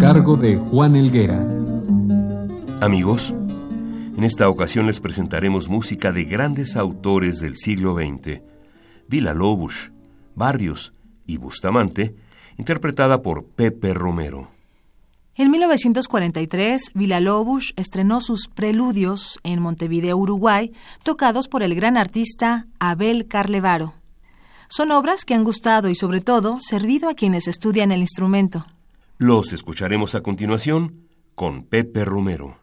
Cargo de Juan Elguera. Amigos, en esta ocasión les presentaremos música de grandes autores del siglo XX, Vila Lobos, Barrios y Bustamante, interpretada por Pepe Romero. En 1943, Villa-Lobos estrenó sus Preludios en Montevideo, Uruguay, tocados por el gran artista Abel Carlevaro. Son obras que han gustado y, sobre todo, servido a quienes estudian el instrumento. Los escucharemos a continuación con Pepe Romero.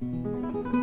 Música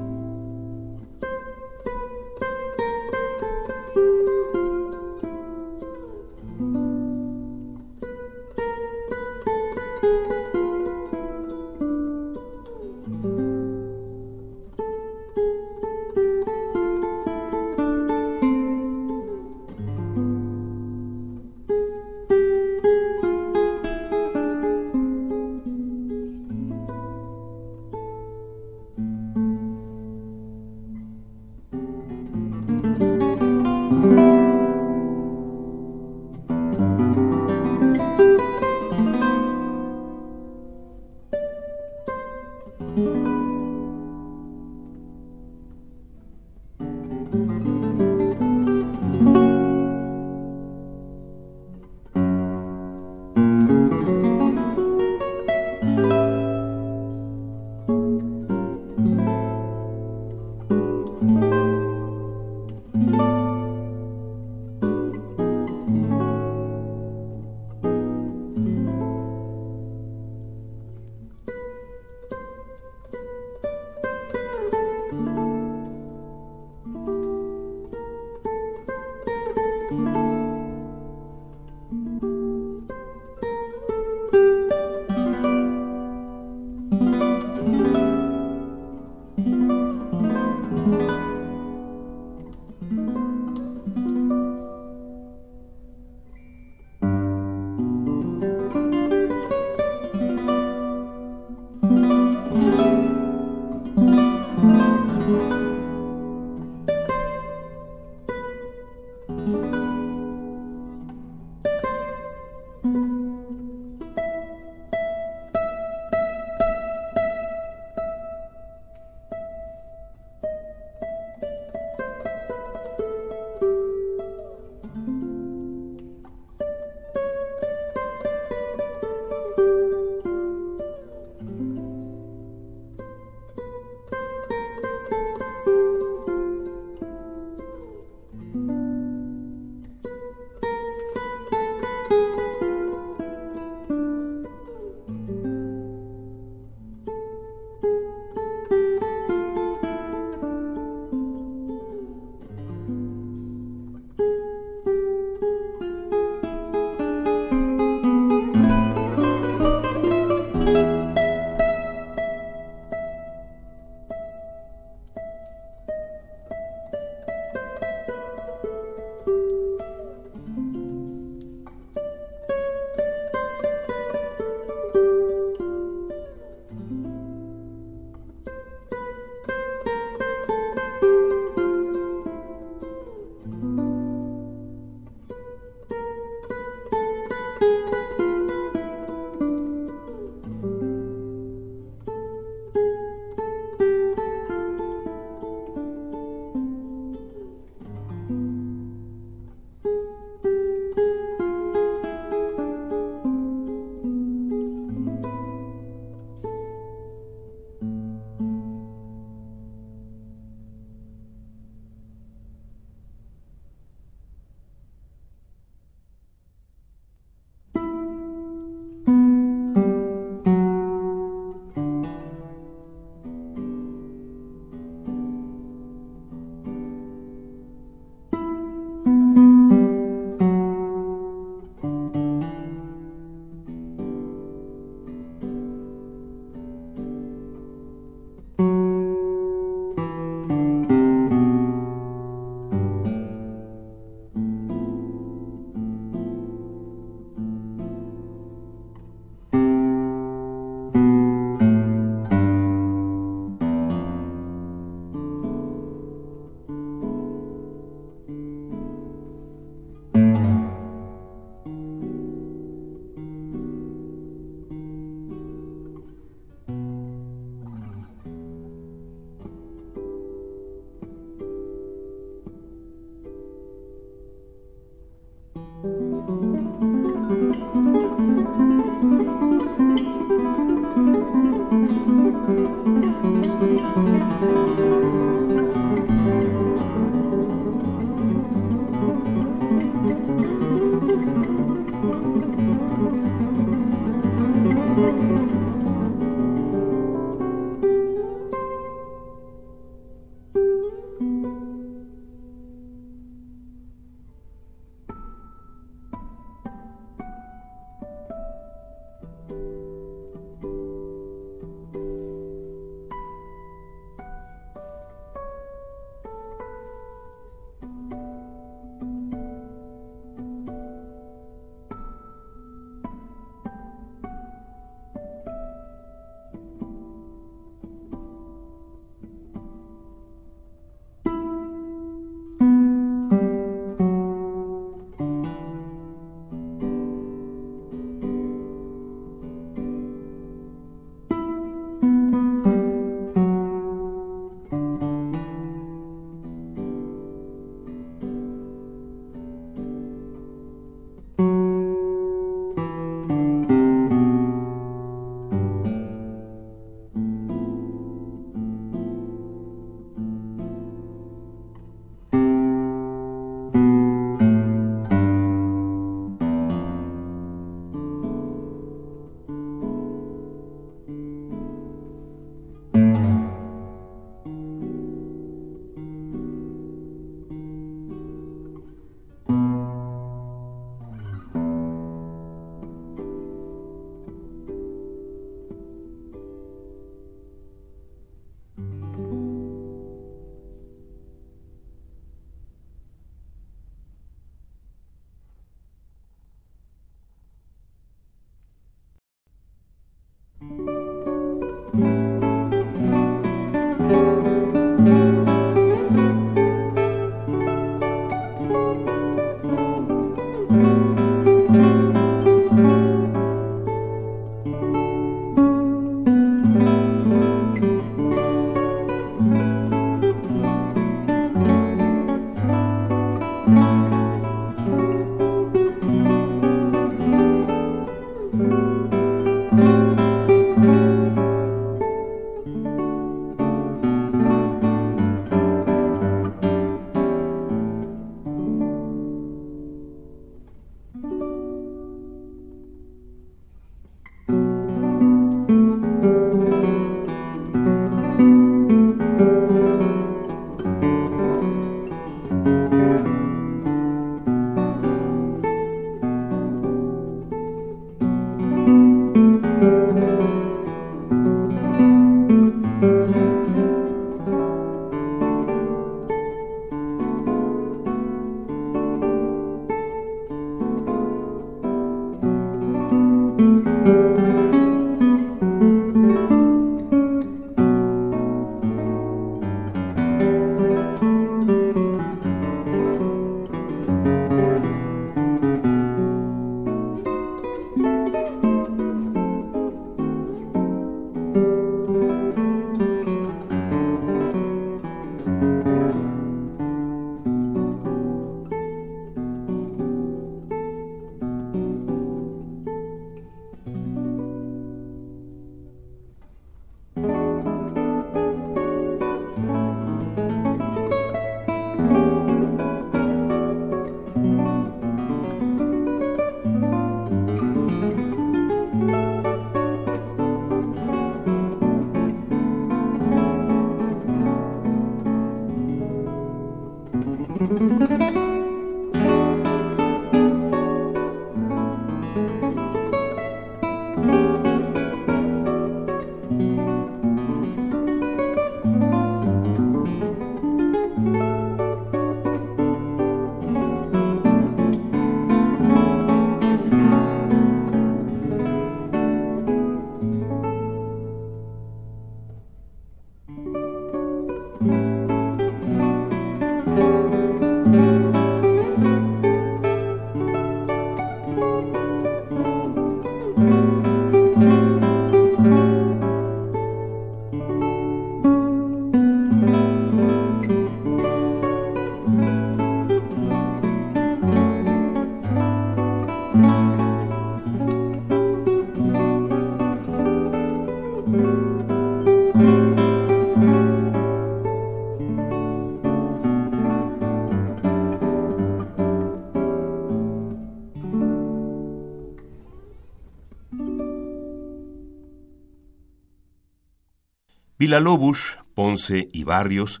Villa-Lobos, Ponce y Barrios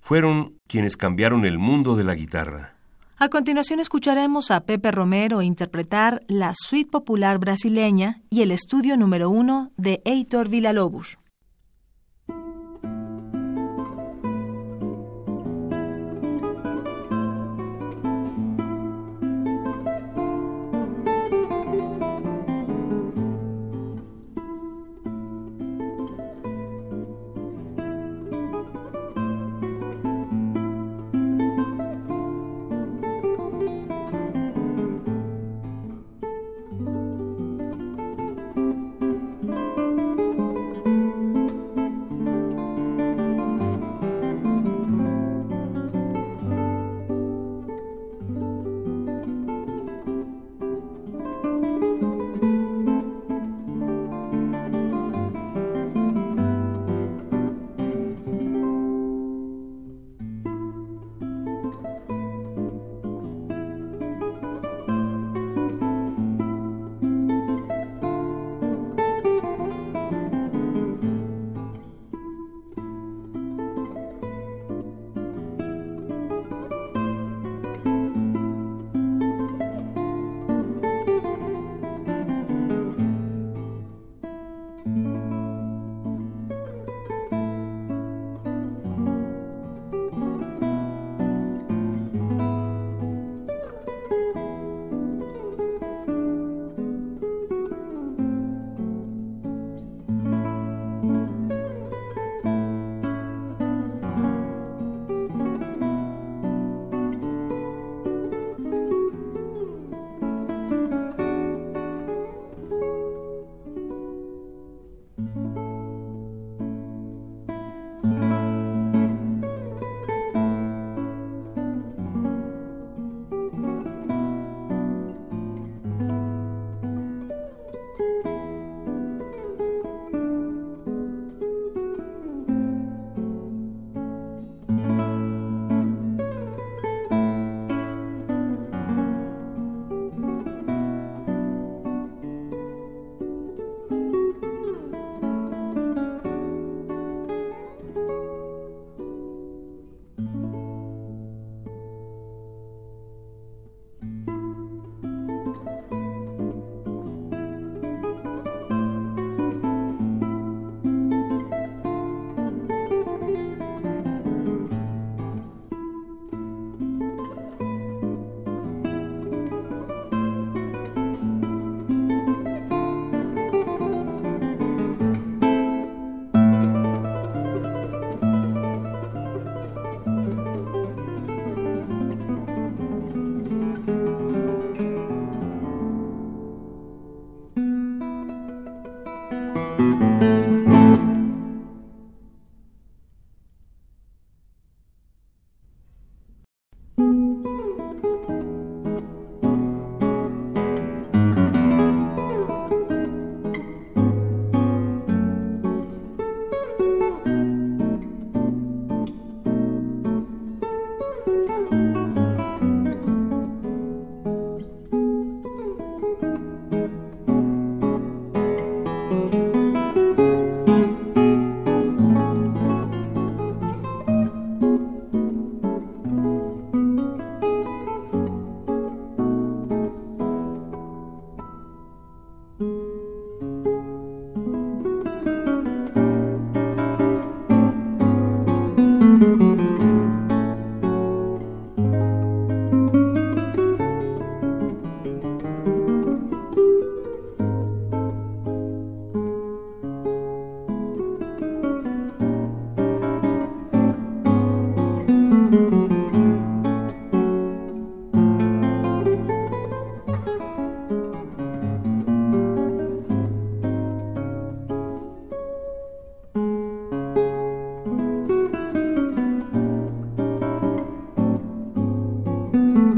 fueron quienes cambiaron el mundo de la guitarra. A continuación escucharemos a Pepe Romero interpretar la suite popular brasileña y el estudio número uno de Heitor Villa-Lobos.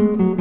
Mm-hmm.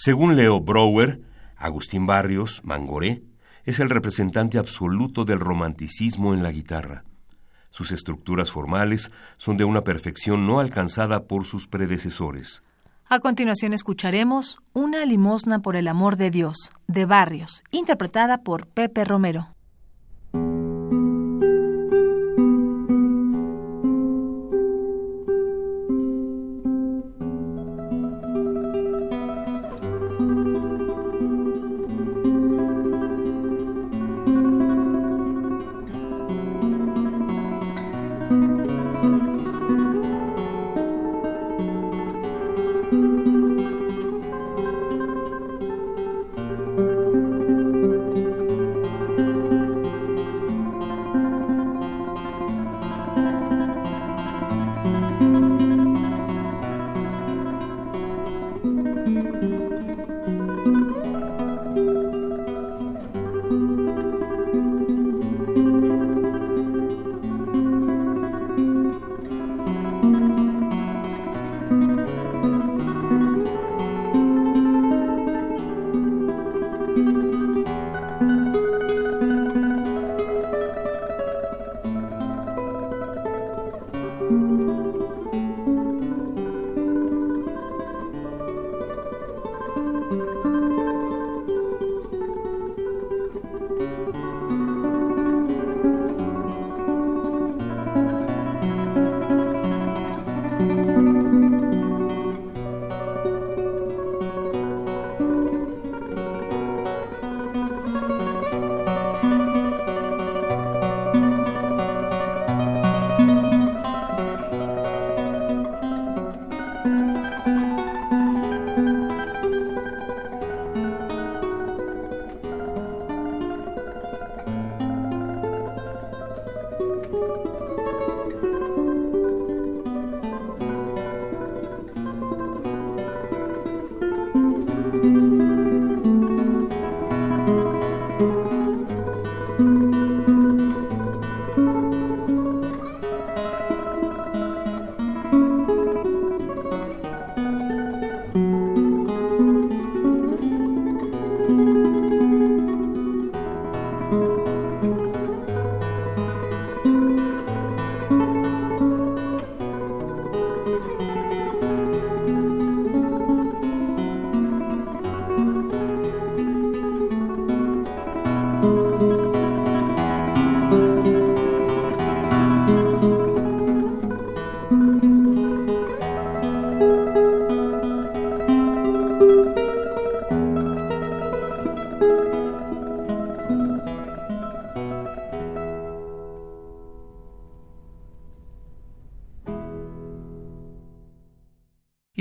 Según Leo Brouwer, Agustín Barrios, Mangoré, es el representante absoluto del romanticismo en la guitarra. Sus estructuras formales son de una perfección no alcanzada por sus predecesores. A continuación escucharemos Una limosna por el amor de Dios, de Barrios, interpretada por Pepe Romero.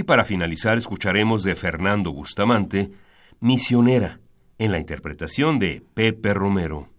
Para finalizar escucharemos de Fernando Bustamante, Misionera, en la interpretación de Pepe Romero.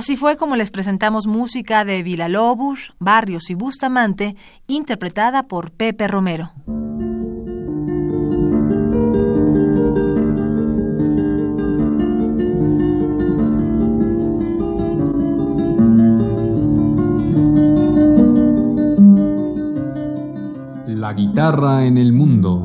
Así fue como les presentamos música de Villalobos, Barrios y Bustamante, interpretada por Pepe Romero. La guitarra en el mundo.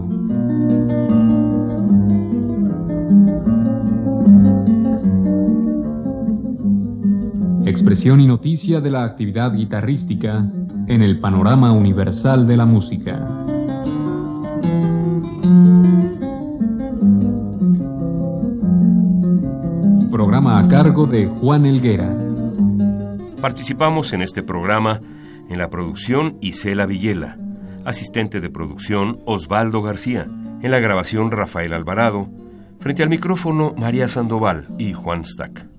Y noticia de la actividad guitarrística en el panorama universal de la música. Programa a cargo de Juan Elguera. Participamos en este programa en la producción Isela Villela, asistente de producción Osvaldo García, en la grabación Rafael Alvarado, frente al micrófono María Sandoval y Juan Stack.